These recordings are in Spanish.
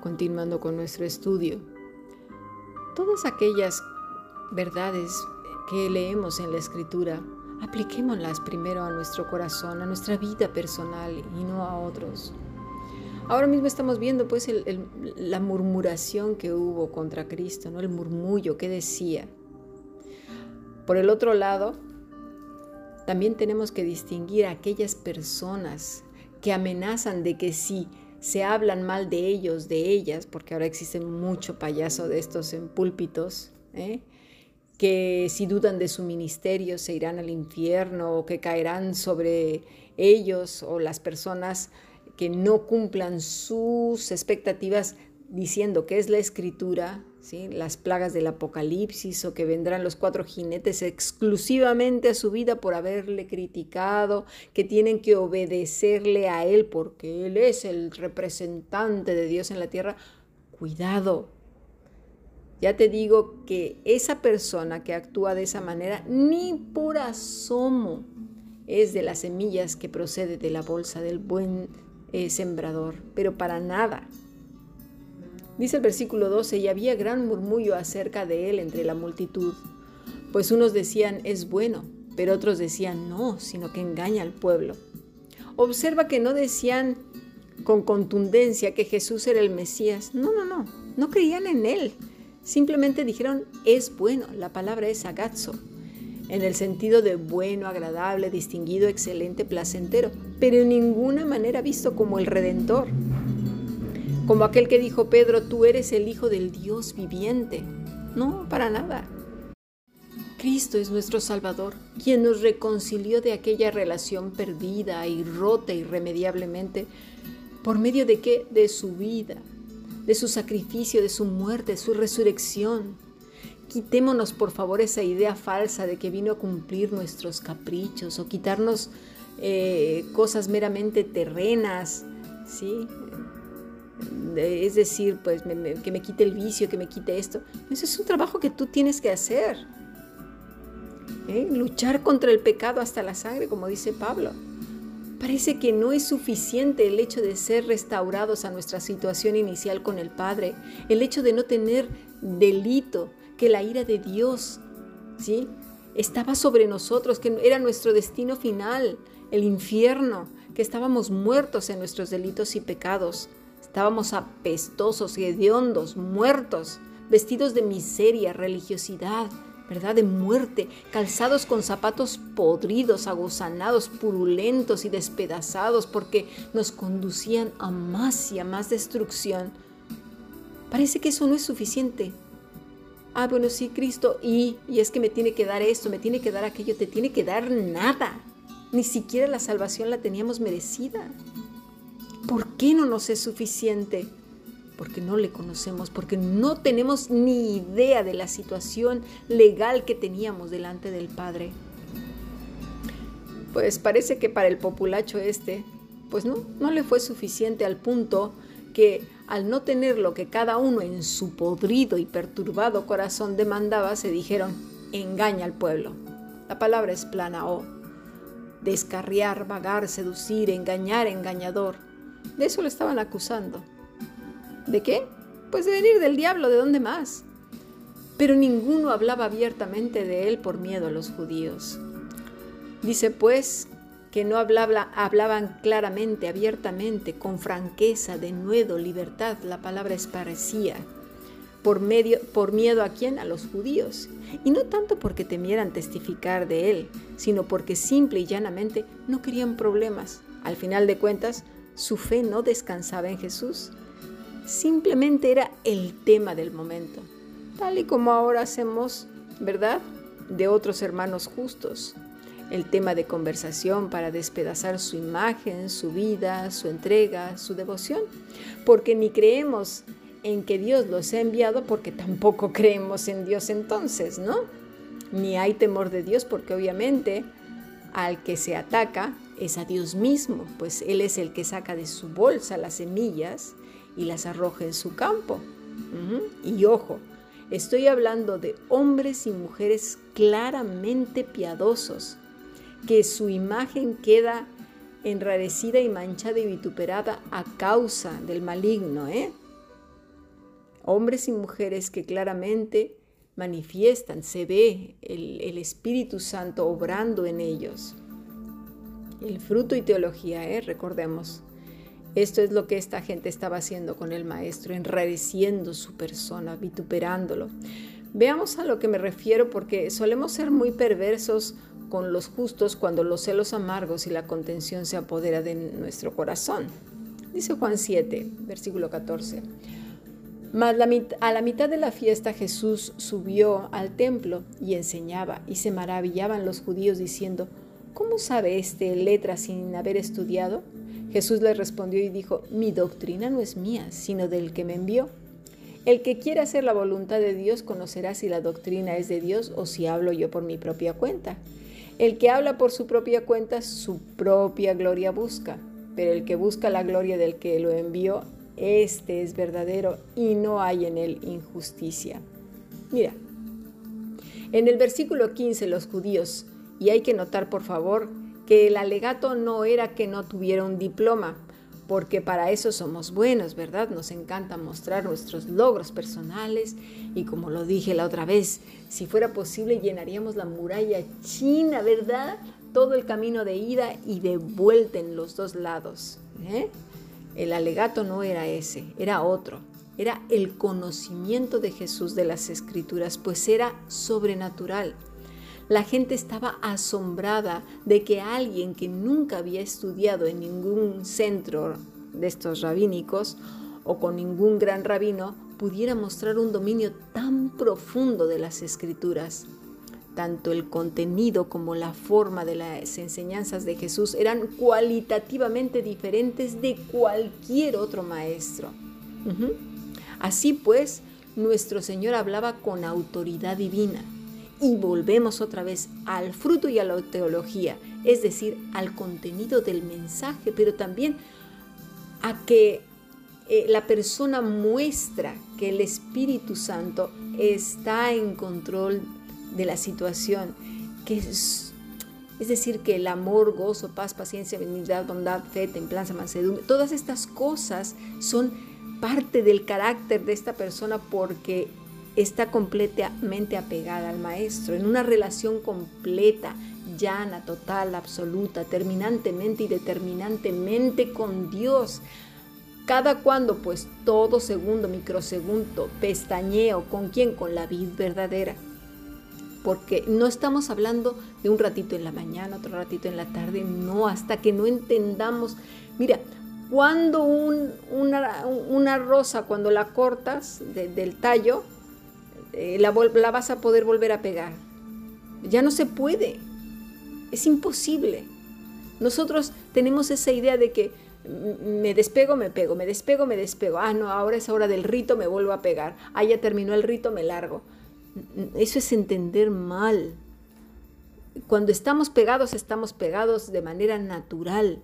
continuando con nuestro estudio. Todas aquellas verdades que leemos en la escritura, apliquémoslas primero a nuestro corazón, a nuestra vida personal y no a otros. Ahora mismo estamos viendo pues la murmuración que hubo contra Cristo, ¿no? el murmullo que decía. Por el otro lado, también tenemos que distinguir a aquellas personas que amenazan de que si se hablan mal de ellos, de ellas, porque ahora existe mucho payaso de estos en púlpitos, ¿eh? que si dudan de su ministerio se irán al infierno o que caerán sobre ellos o las personas que no cumplan sus expectativas diciendo que es la escritura, ¿sí? las plagas del apocalipsis o que vendrán los cuatro jinetes exclusivamente a su vida por haberle criticado, que tienen que obedecerle a él porque él es el representante de Dios en la tierra, cuidado. Ya te digo que esa persona que actúa de esa manera ni por asomo es de las semillas que procede de la bolsa del buen eh, sembrador, pero para nada. Dice el versículo 12, y había gran murmullo acerca de él entre la multitud, pues unos decían es bueno, pero otros decían no, sino que engaña al pueblo. Observa que no decían con contundencia que Jesús era el Mesías. No, no, no, no creían en él. Simplemente dijeron es bueno, la palabra es agazo, en el sentido de bueno, agradable, distinguido, excelente, placentero, pero en ninguna manera visto como el Redentor. Como aquel que dijo Pedro, tú eres el Hijo del Dios viviente. No, para nada. Cristo es nuestro Salvador, quien nos reconcilió de aquella relación perdida y rota irremediablemente. ¿Por medio de qué? De su vida, de su sacrificio, de su muerte, su resurrección Quitémonos por favor esa idea falsa de que vino a cumplir nuestros caprichos o quitarnos eh, cosas meramente terrenas, ¿sí? Es decir, pues que me quite el vicio, que me quite esto. Eso es un trabajo que tú tienes que hacer. ¿eh? Luchar contra el pecado hasta la sangre, como dice Pablo. Parece que no es suficiente el hecho de ser restaurados a nuestra situación inicial con el Padre, el hecho de no tener delito, que la ira de Dios, ¿sí? Estaba sobre nosotros, que era nuestro destino final, el infierno, que estábamos muertos en nuestros delitos y pecados. Estábamos apestosos hediondos, muertos, vestidos de miseria, religiosidad, ¿verdad? De muerte, calzados con zapatos podridos, aguzanados, purulentos y despedazados, porque nos conducían a más y a más destrucción. Parece que eso no es suficiente ah, bueno, sí, Cristo, y, y es que me tiene que dar esto, me tiene que dar aquello, te tiene que dar nada. Ni siquiera la salvación la teníamos merecida. ¿Por qué no nos es suficiente? Porque no le conocemos, porque no tenemos ni idea de la situación legal que teníamos delante del Padre. Pues parece que para el populacho este, pues no, no le fue suficiente al punto que al no tener lo que cada uno en su podrido y perturbado corazón demandaba, se dijeron, engaña al pueblo. La palabra es plana o descarriar, vagar, seducir, engañar, engañador. De eso le estaban acusando. ¿De qué? Pues de venir del diablo, ¿de dónde más? Pero ninguno hablaba abiertamente de él por miedo a los judíos. Dice pues que no hablaban claramente, abiertamente, con franqueza, de nuevo, libertad, la palabra es parecía, por, medio, por miedo a quién, a los judíos, y no tanto porque temieran testificar de él, sino porque simple y llanamente no querían problemas. Al final de cuentas, su fe no descansaba en Jesús, simplemente era el tema del momento, tal y como ahora hacemos, ¿verdad?, de otros hermanos justos el tema de conversación para despedazar su imagen, su vida, su entrega, su devoción, porque ni creemos en que Dios los ha enviado porque tampoco creemos en Dios entonces, ¿no? Ni hay temor de Dios porque obviamente al que se ataca es a Dios mismo, pues Él es el que saca de su bolsa las semillas y las arroja en su campo. Y ojo, estoy hablando de hombres y mujeres claramente piadosos, que su imagen queda enrarecida y manchada y vituperada a causa del maligno, ¿eh? hombres y mujeres que claramente manifiestan, se ve el, Espíritu Santo obrando en ellos. El fruto y teología, ¿eh? recordemos. Esto es lo que esta gente estaba haciendo con el maestro, enrareciendo su persona, vituperándolo. Veamos a lo que me refiero porque solemos ser muy perversos con los justos cuando los celos amargos y la contención se apodera de nuestro corazón. Dice Juan 7, versículo 14. Mas a la mitad de la fiesta Jesús subió al templo y enseñaba, y se maravillaban los judíos diciendo, ¿cómo sabe este letra sin haber estudiado? Jesús le respondió y dijo, mi doctrina no es mía, sino del que me envió. El que quiera hacer la voluntad de Dios conocerá si la doctrina es de Dios o si hablo yo por mi propia cuenta. El que habla por su propia cuenta, su propia gloria busca, pero el que busca la gloria del que lo envió, este es verdadero y no hay en él injusticia. Mira, en el versículo 15 los judíos, y hay que notar por favor que el alegato no era que no tuviera un diploma, porque para eso somos buenos, ¿verdad? Nos encanta mostrar nuestros logros personales y como lo dije la otra vez, si fuera posible llenaríamos la muralla china, ¿verdad? Todo el camino de ida y de vuelta en los dos lados. ¿eh? El alegato no era ese, era otro. Era el conocimiento de Jesús de las escrituras, pues era sobrenatural. La gente estaba asombrada de que alguien que nunca había estudiado en ningún centro de estos rabínicos o con ningún gran rabino pudiera mostrar un dominio tan profundo de las escrituras tanto el contenido como la forma de las enseñanzas de Jesús eran cualitativamente diferentes de cualquier otro maestro. Así pues, nuestro Señor hablaba con autoridad divina. Y volvemos otra vez al fruto y a la teología, es decir, al contenido del mensaje, pero también a que eh, la persona muestra que el Espíritu Santo está en control de la situación, que es, es decir, que el amor, gozo, paz, paciencia, benignidad, bondad, fe, templanza, mansedumbre, todas estas cosas son parte del carácter de esta persona porque está completamente apegada al maestro, en una relación completa, llana, total, absoluta, terminantemente y determinantemente con Dios. Cada cuando, pues todo segundo, microsegundo, pestañeo, ¿con quién? Con la vida verdadera porque no estamos hablando de un ratito en la mañana, otro ratito en la tarde, no, hasta que no entendamos. Mira, cuando una, rosa, cuando la cortas del tallo, eh, la, vas a poder volver a pegar. Ya no se puede, es imposible. Nosotros tenemos esa idea de que me despego, me pego, me despego, me despego. Ah, no, ahora es hora del rito, me vuelvo a pegar. Ah, ya terminó el rito, me largo. Eso es entender mal. Cuando estamos pegados, estamos pegados de manera natural.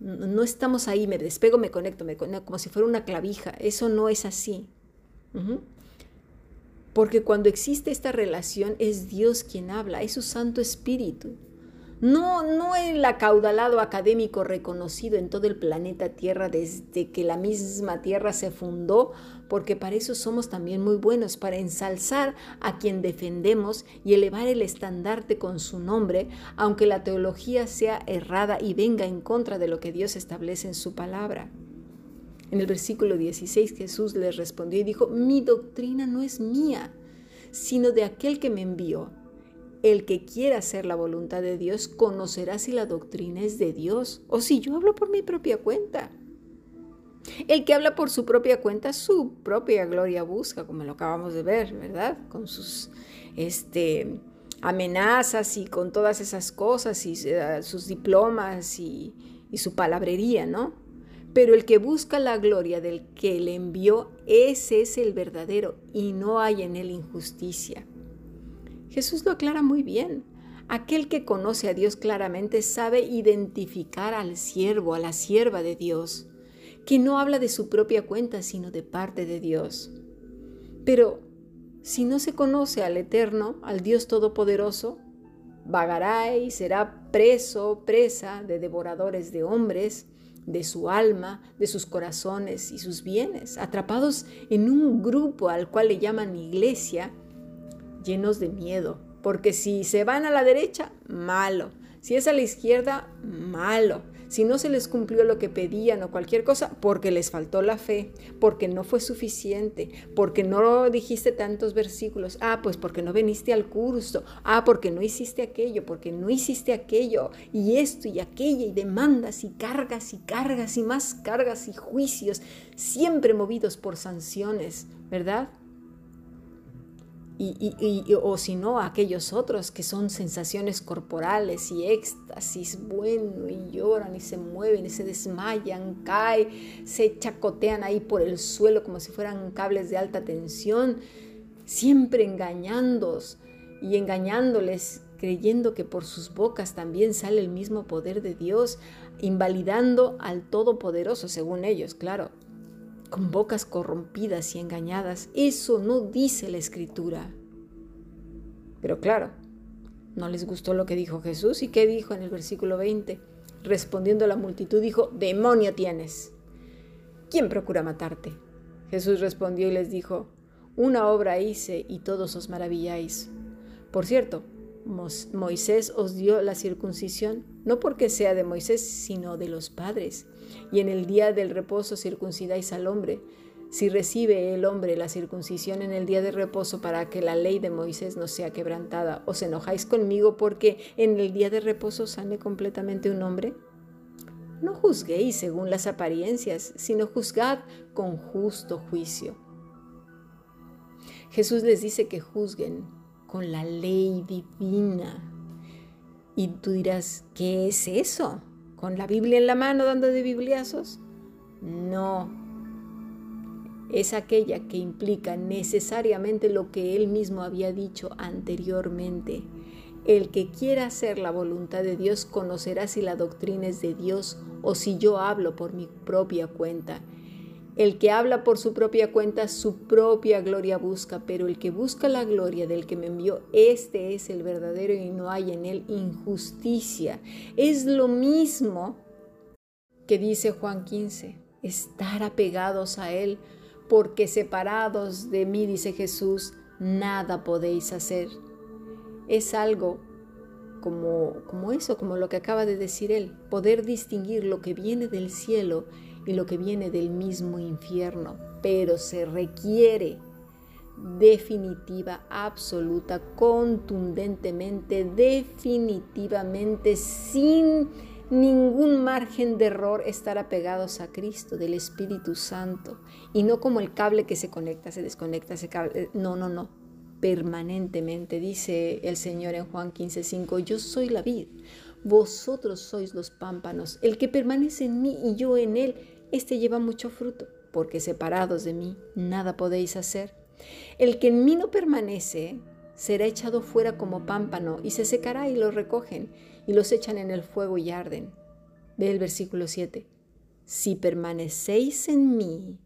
No estamos ahí, me despego, me conecto, me conecto, como si fuera una clavija. Eso no es así. Porque cuando existe esta relación es Dios quien habla, es su Santo Espíritu. No, no el acaudalado académico reconocido en todo el planeta Tierra desde que la misma Tierra se fundó, porque para eso somos también muy buenos, para ensalzar a quien defendemos y elevar el estandarte con su nombre, aunque la teología sea errada y venga en contra de lo que Dios establece en su palabra. En el versículo 16 Jesús les respondió y dijo, mi doctrina no es mía, sino de aquel que me envió. El que quiera hacer la voluntad de Dios conocerá si la doctrina es de Dios o si yo hablo por mi propia cuenta. El que habla por su propia cuenta, su propia gloria busca, como lo acabamos de ver, ¿verdad? Con sus este, amenazas y con todas esas cosas y eh, sus diplomas y, y su palabrería, ¿no? Pero el que busca la gloria del que le envió, ese es el verdadero y no hay en él injusticia. Jesús lo aclara muy bien. Aquel que conoce a Dios claramente sabe identificar al siervo, a la sierva de Dios, que no habla de su propia cuenta, sino de parte de Dios. Pero si no se conoce al Eterno, al Dios Todopoderoso, vagará y será preso, presa de devoradores de hombres, de su alma, de sus corazones y sus bienes, atrapados en un grupo al cual le llaman iglesia, llenos de miedo, porque si se van a la derecha, malo, si es a la izquierda, malo, si no se les cumplió lo que pedían o cualquier cosa, porque les faltó la fe, porque no fue suficiente, porque no dijiste tantos versículos, ah, pues porque no viniste al curso, ah, porque no hiciste aquello, porque no hiciste aquello, y esto y aquello, y demandas y cargas y cargas y más cargas y juicios, siempre movidos por sanciones, ¿verdad? Y, o si no, aquellos otros que son sensaciones corporales y éxtasis, bueno, y lloran y se mueven y se desmayan, caen, se chacotean ahí por el suelo como si fueran cables de alta tensión, siempre engañándolos y engañándoles, creyendo que por sus bocas también sale el mismo poder de Dios, invalidando al Todopoderoso, según ellos, claro con bocas corrompidas y engañadas. Eso no dice la escritura. Pero claro, no les gustó lo que dijo Jesús y qué dijo en el versículo 20. Respondiendo a la multitud dijo, demonio tienes. ¿Quién procura matarte? Jesús respondió y les dijo, una obra hice y todos os maravilláis. Por cierto, Moisés os dio la circuncisión, no porque sea de Moisés, sino de los padres. Y en el día del reposo circuncidáis al hombre. Si recibe el hombre la circuncisión en el día de reposo para que la ley de Moisés no sea quebrantada, ¿os enojáis conmigo porque en el día de reposo sane completamente un hombre? No juzguéis según las apariencias, sino juzgad con justo juicio. Jesús les dice que juzguen con la ley divina. Y tú dirás, ¿qué es eso? ¿Con la Biblia en la mano dando de bibliazos? No. Es aquella que implica necesariamente lo que él mismo había dicho anteriormente. El que quiera hacer la voluntad de Dios conocerá si la doctrina es de Dios o si yo hablo por mi propia cuenta. El que habla por su propia cuenta, su propia gloria busca, pero el que busca la gloria del que me envió, este es el verdadero y no hay en él injusticia. Es lo mismo que dice Juan 15, estar apegados a él, porque separados de mí, dice Jesús, nada podéis hacer. Es algo como, como eso, como lo que acaba de decir él, poder distinguir lo que viene del cielo y lo que viene del mismo infierno, pero se requiere definitiva, absoluta, contundentemente, definitivamente, sin ningún margen de error, estar apegados a Cristo, del Espíritu Santo, y no como el cable que se conecta, se desconecta, se cable, no, no, no, permanentemente, dice el Señor en Juan 15:5, yo soy la vid, vosotros sois los pámpanos, el que permanece en mí y yo en él, este lleva mucho fruto, porque separados de mí nada podéis hacer. El que en mí no permanece será echado fuera como pámpano y se secará y lo recogen y los echan en el fuego y arden. Ve el versículo 7. Si permanecéis en mí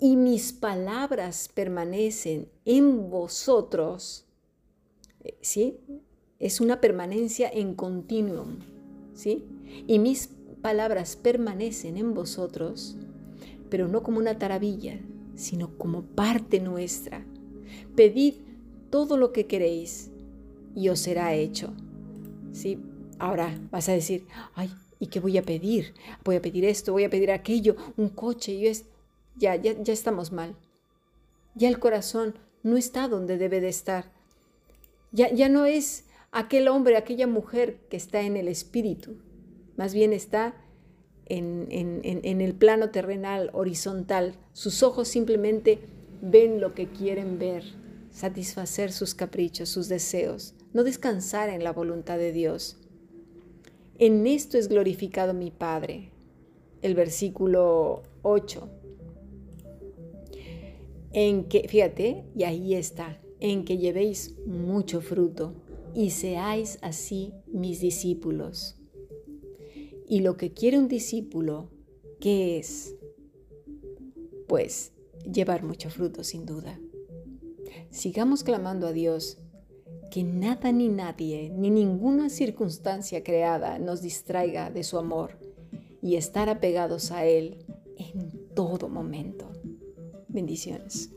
y mis palabras permanecen en vosotros, eh, ¿sí? Es una permanencia en continuum, ¿sí? Y mis palabras permanecen en vosotros, pero no como una taravilla, sino como parte nuestra. Pedid todo lo que queréis y os será hecho. ¿Sí? Ahora vas a decir, ay, ¿y qué voy a pedir? Voy a pedir esto, voy a pedir aquello, un coche, y es... Ya, ya, ya estamos mal. Ya el corazón no está donde debe de estar. Ya, ya no es aquel hombre, aquella mujer que está en el espíritu, más bien está en, el plano terrenal, horizontal. Sus ojos simplemente ven lo que quieren ver, satisfacer sus caprichos, sus deseos, no descansar en la voluntad de Dios. En esto es glorificado mi Padre. El versículo 8. En que, fíjate, y ahí está, en que llevéis mucho fruto y seáis así mis discípulos. Y lo que quiere un discípulo, ¿qué es? Pues llevar mucho fruto, sin duda. Sigamos clamando a Dios que nada ni nadie, ni ninguna circunstancia creada nos distraiga de su amor y estar apegados a Él en todo momento. Bendiciones.